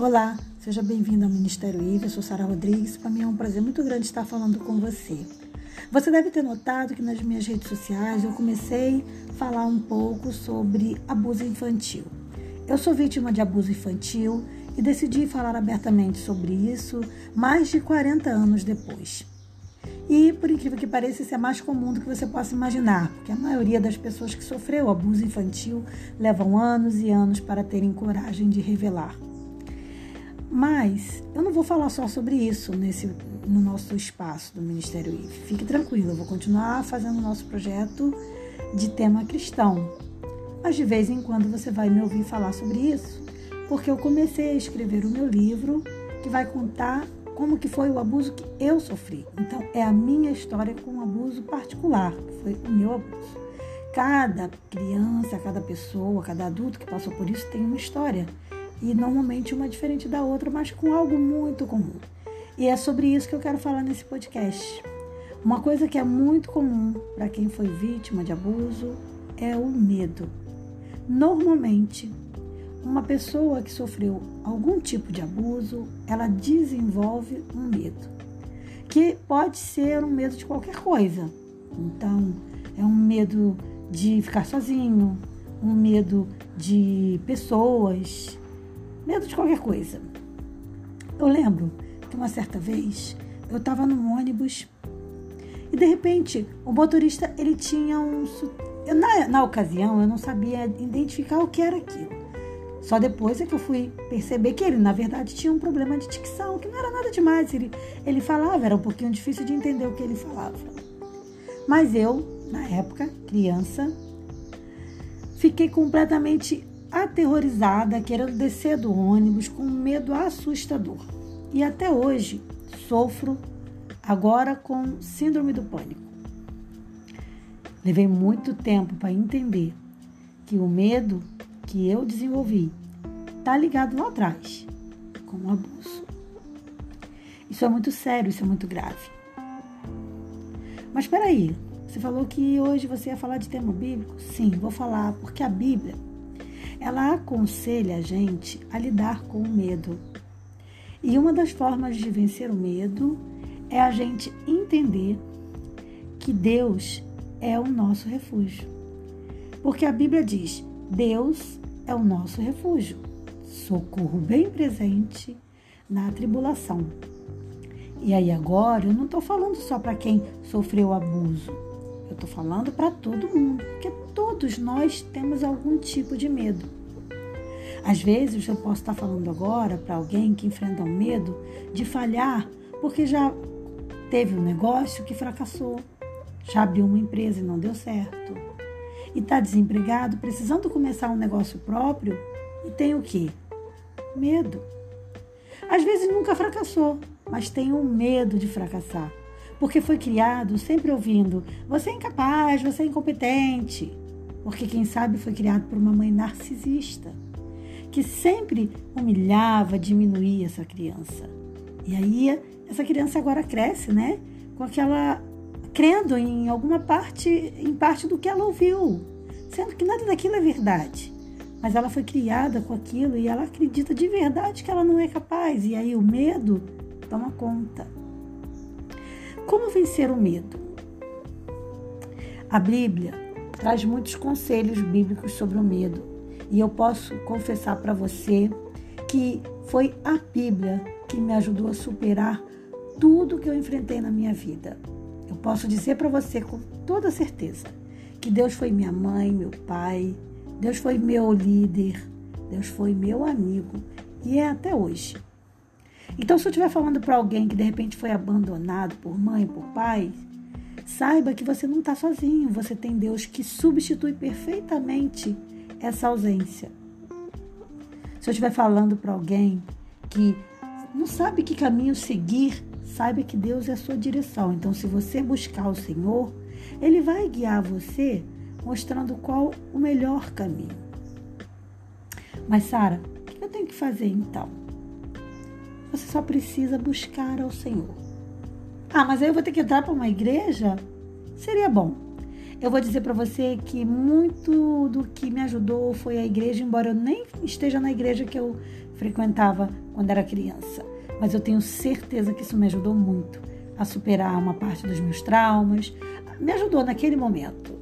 Olá, seja bem-vindo ao Ministério Livre. Eu sou Sara Rodrigues. Para mim é um prazer muito grande estar falando com você. Você deve ter notado que nas minhas redes sociais eu comecei a falar um pouco sobre abuso infantil. Eu sou vítima de abuso infantil e decidi falar abertamente sobre isso mais de 40 anos depois. E, por incrível que pareça, isso é mais comum do que você possa imaginar, porque a maioria das pessoas que sofreu abuso infantil levam anos e anos para terem coragem de revelar. Mas eu não vou falar só sobre isso nesse, no nosso espaço do Ministério IF. Fique tranquilo, eu vou continuar fazendo o nosso projeto de tema cristão. Mas de vez em quando você vai me ouvir falar sobre isso, porque eu comecei a escrever o meu livro que vai contar como que foi o abuso que eu sofri. Então é a minha história com um abuso particular, que foi o meu abuso. Cada criança, cada pessoa, cada adulto que passou por isso tem uma história e normalmente uma diferente da outra, mas com algo muito comum. E é sobre isso que eu quero falar nesse podcast. Uma coisa que é muito comum para quem foi vítima de abuso é o medo. Normalmente, uma pessoa que sofreu algum tipo de abuso, ela desenvolve um medo, que pode ser um medo de qualquer coisa. Então, é um medo de ficar sozinho, um medo de pessoas, medo de qualquer coisa. Eu lembro que uma certa vez eu estava num ônibus e de repente o motorista ele tinha um eu, na, na ocasião eu não sabia identificar o que era aquilo. Só depois é que eu fui perceber que ele, na verdade, tinha um problema de dicção, que não era nada demais. Ele, ele falava, era um pouquinho difícil de entender o que ele falava. Mas eu, na época, criança, fiquei completamente aterrorizada, querendo descer do ônibus com um medo assustador. E até hoje sofro agora com síndrome do pânico. Levei muito tempo para entender que o medo que eu desenvolvi está ligado lá atrás com o abuso. Isso é muito sério, isso é muito grave. Mas espera aí, você falou que hoje você ia falar de tema bíblico? Sim, vou falar, porque a Bíblia ela aconselha a gente a lidar com o medo. E uma das formas de vencer o medo é a gente entender que Deus é o nosso refúgio. Porque a Bíblia diz: Deus é o nosso refúgio, socorro bem presente na tribulação. E aí agora eu não estou falando só para quem sofreu abuso, eu estou falando para todo mundo, porque todos nós temos algum tipo de medo. Às vezes eu posso estar falando agora para alguém que enfrenta um medo de falhar porque já teve um negócio que fracassou, já abriu uma empresa e não deu certo, e está desempregado, precisando começar um negócio próprio e tem o quê? Medo. Às vezes nunca fracassou, mas tem um medo de fracassar porque foi criado sempre ouvindo: você é incapaz, você é incompetente. Porque quem sabe foi criado por uma mãe narcisista, que sempre humilhava, diminuía essa criança. E aí essa criança agora cresce, né? Com aquela crendo em alguma parte, em parte do que ela ouviu, sendo que nada daquilo é verdade. Mas ela foi criada com aquilo e ela acredita de verdade que ela não é capaz. E aí o medo toma conta. Como vencer o medo? A Bíblia traz muitos conselhos bíblicos sobre o medo. E eu posso confessar para você que foi a Bíblia que me ajudou a superar tudo que eu enfrentei na minha vida. Eu posso dizer para você com toda certeza que Deus foi minha mãe, meu pai, Deus foi meu líder, Deus foi meu amigo e é até hoje. Então, se eu estiver falando para alguém que de repente foi abandonado por mãe, por pai, saiba que você não está sozinho. Você tem Deus que substitui perfeitamente essa ausência. Se eu estiver falando para alguém que não sabe que caminho seguir, saiba que Deus é a sua direção. Então, se você buscar o Senhor, Ele vai guiar você mostrando qual o melhor caminho. Mas, Sara, o que eu tenho que fazer então? Você só precisa buscar ao Senhor. Ah, mas aí eu vou ter que entrar para uma igreja? Seria bom. Eu vou dizer para você que muito do que me ajudou foi a igreja, embora eu nem esteja na igreja que eu frequentava quando era criança. Mas eu tenho certeza que isso me ajudou muito a superar uma parte dos meus traumas, me ajudou naquele momento.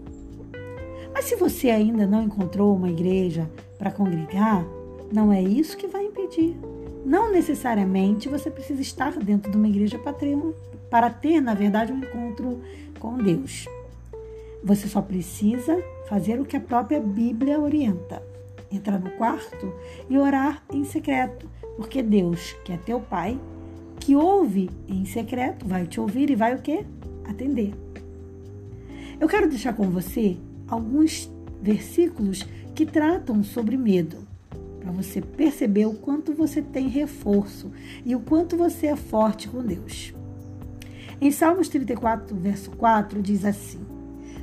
Mas se você ainda não encontrou uma igreja para congregar, não é isso que vai impedir. Não necessariamente você precisa estar dentro de uma igreja para ter, para ter na verdade, um encontro com Deus. Você só precisa fazer o que a própria Bíblia orienta. Entrar no quarto e orar em secreto, porque Deus, que é teu Pai, que ouve em secreto, vai te ouvir e vai o quê? Atender. Eu quero deixar com você alguns versículos que tratam sobre medo, para você perceber o quanto você tem reforço e o quanto você é forte com Deus. Em Salmos 34, verso 4, diz assim: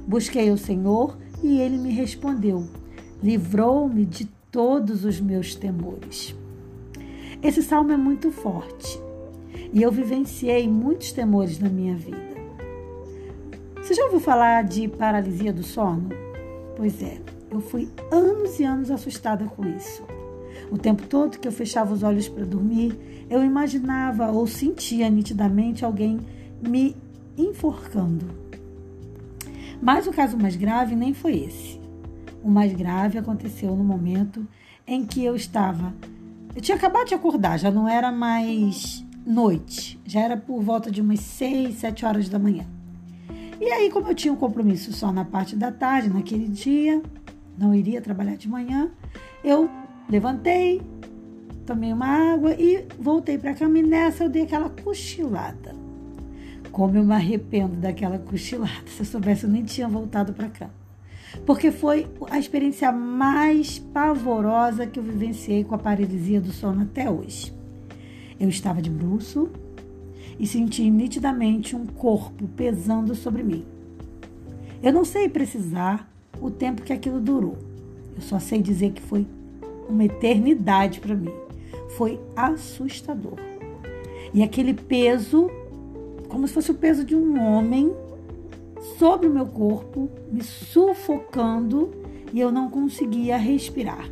Busquei o Senhor e ele me respondeu, livrou-me de todos os meus temores. Esse salmo é muito forte e eu vivenciei muitos temores na minha vida. Você já ouviu falar de paralisia do sono? Pois é, eu fui anos e anos assustada com isso. O tempo todo que eu fechava os olhos para dormir, eu imaginava ou sentia nitidamente alguém me enforcando. Mas o caso mais grave nem foi esse. O mais grave aconteceu no momento em que eu estava. Eu tinha acabado de acordar, já não era mais noite, já era por volta de umas 6, 7 horas da manhã. E aí, como eu tinha um compromisso só na parte da tarde, naquele dia, não iria trabalhar de manhã, eu levantei, tomei uma água e voltei para a cama e nessa eu dei aquela cochilada. Como eu me arrependo daquela cochilada. Se eu soubesse, eu nem tinha voltado para cama. Porque foi a experiência mais pavorosa que eu vivenciei com a paralisia do sono até hoje. Eu estava de bruço, e senti nitidamente um corpo pesando sobre mim. Eu não sei precisar o tempo que aquilo durou. Eu só sei dizer que foi uma eternidade para mim. Foi assustador. E aquele peso, como se fosse o peso de um homem sobre o meu corpo, me sufocando e eu não conseguia respirar.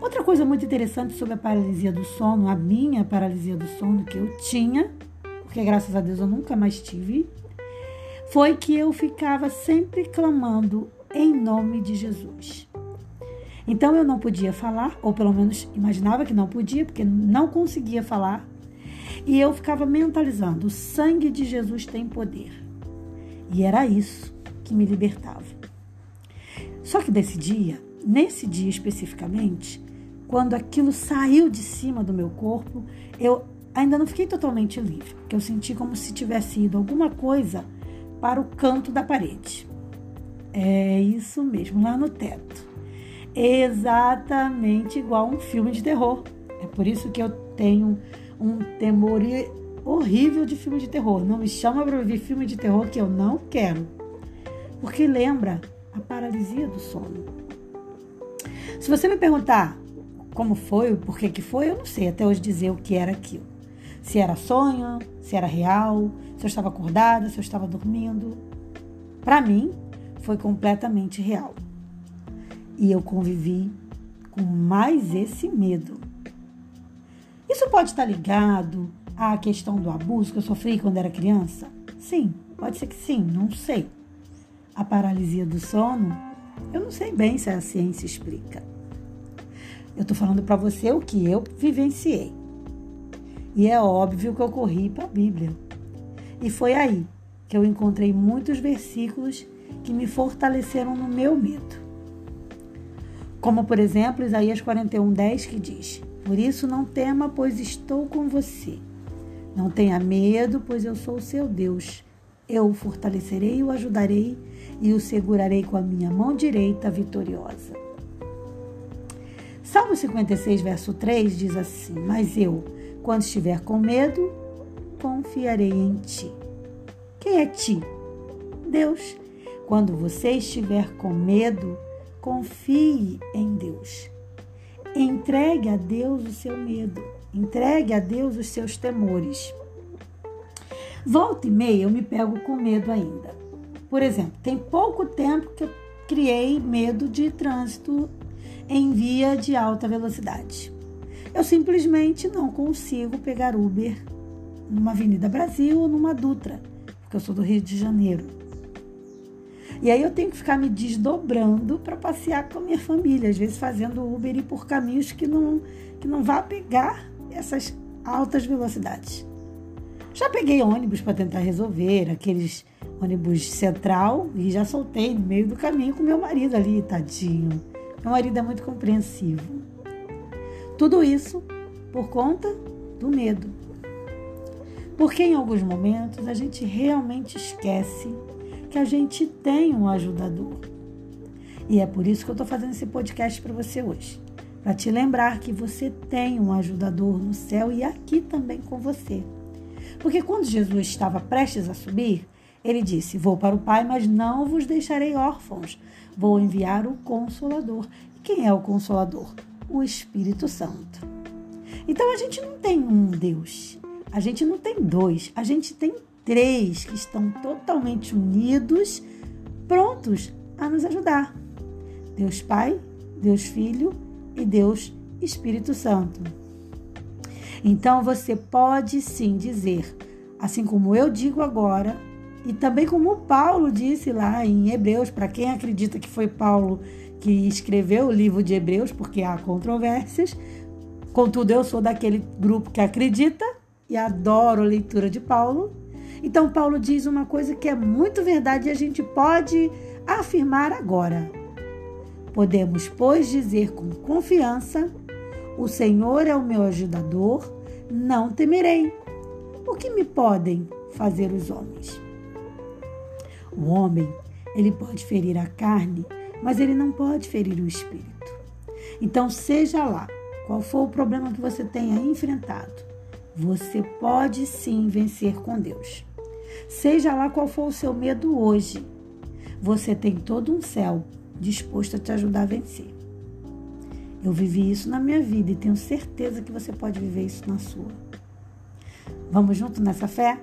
Outra coisa muito interessante sobre a paralisia do sono, a minha paralisia do sono que eu tinha, porque graças a Deus eu nunca mais tive, foi que eu ficava sempre clamando em nome de Jesus. Então eu não podia falar, ou pelo menos imaginava que não podia, porque não conseguia falar. E eu ficava mentalizando: o sangue de Jesus tem poder. E era isso que me libertava. Só que desse dia, nesse dia especificamente, quando aquilo saiu de cima do meu corpo, eu ainda não fiquei totalmente livre, porque eu senti como se tivesse ido alguma coisa para o canto da parede. É isso mesmo, lá no teto. Exatamente igual um filme de terror. É por isso que eu tenho um temor horrível de filme de terror. Não me chama para ver filme de terror que eu não quero. Porque lembra a paralisia do sono. Se você me perguntar como foi, o porquê que foi, eu não sei até hoje dizer o que era aquilo. Se era sonho, se era real, se eu estava acordada, se eu estava dormindo. Para mim, foi completamente real. E eu convivi com mais esse medo. Isso pode estar ligado à questão do abuso que eu sofri quando era criança? Sim, pode ser que sim, não sei. A paralisia do sono, eu não sei bem se a ciência explica. Eu estou falando para você o que eu vivenciei. E é óbvio que eu corri para a Bíblia. E foi aí que eu encontrei muitos versículos que me fortaleceram no meu medo. Como, por exemplo, Isaías 41:10 que diz: Por isso não tema, pois estou com você. Não tenha medo, pois eu sou o seu Deus. Eu o fortalecerei o ajudarei e o segurarei com a minha mão direita vitoriosa. Salmo 56, verso 3 diz assim: Mas eu, quando estiver com medo, confiarei em ti. Quem é ti? Deus. Quando você estiver com medo, confie em Deus. Entregue a Deus o seu medo. Entregue a Deus os seus temores. Volta e meia eu me pego com medo ainda. Por exemplo, tem pouco tempo que eu criei medo de trânsito em via de alta velocidade. Eu simplesmente não consigo pegar Uber numa Avenida Brasil ou numa Dutra, porque eu sou do Rio de Janeiro. E aí eu tenho que ficar me desdobrando para passear com a minha família, às vezes fazendo Uber e por caminhos que não que não vá pegar essas altas velocidades. Já peguei ônibus para tentar resolver, aqueles ônibus central, e já soltei no meio do caminho com meu marido ali, tadinho. Meu marido é muito compreensivo. Tudo isso por conta do medo. Porque em alguns momentos a gente realmente esquece que a gente tem um ajudador. E é por isso que eu estou fazendo esse podcast para você hoje. Para te lembrar que você tem um ajudador no céu e aqui também com você. Porque quando Jesus estava prestes a subir, ele disse: Vou para o Pai, mas não vos deixarei órfãos. Vou enviar o Consolador. E quem é o Consolador? O Espírito Santo. Então a gente não tem um Deus, a gente não tem dois, a gente tem três que estão totalmente unidos, prontos a nos ajudar: Deus Pai, Deus Filho e Deus Espírito Santo. Então você pode sim dizer, assim como eu digo agora, e também como Paulo disse lá em Hebreus, para quem acredita que foi Paulo que escreveu o livro de Hebreus, porque há controvérsias. Contudo, eu sou daquele grupo que acredita e adoro a leitura de Paulo. Então, Paulo diz uma coisa que é muito verdade e a gente pode afirmar agora. Podemos, pois, dizer com confiança: O Senhor é o meu ajudador, não temerei. O que me podem fazer os homens? O homem, ele pode ferir a carne, mas ele não pode ferir o espírito. Então, seja lá qual for o problema que você tenha enfrentado, você pode sim vencer com Deus. Seja lá qual for o seu medo hoje, você tem todo um céu disposto a te ajudar a vencer. Eu vivi isso na minha vida e tenho certeza que você pode viver isso na sua. Vamos junto nessa fé?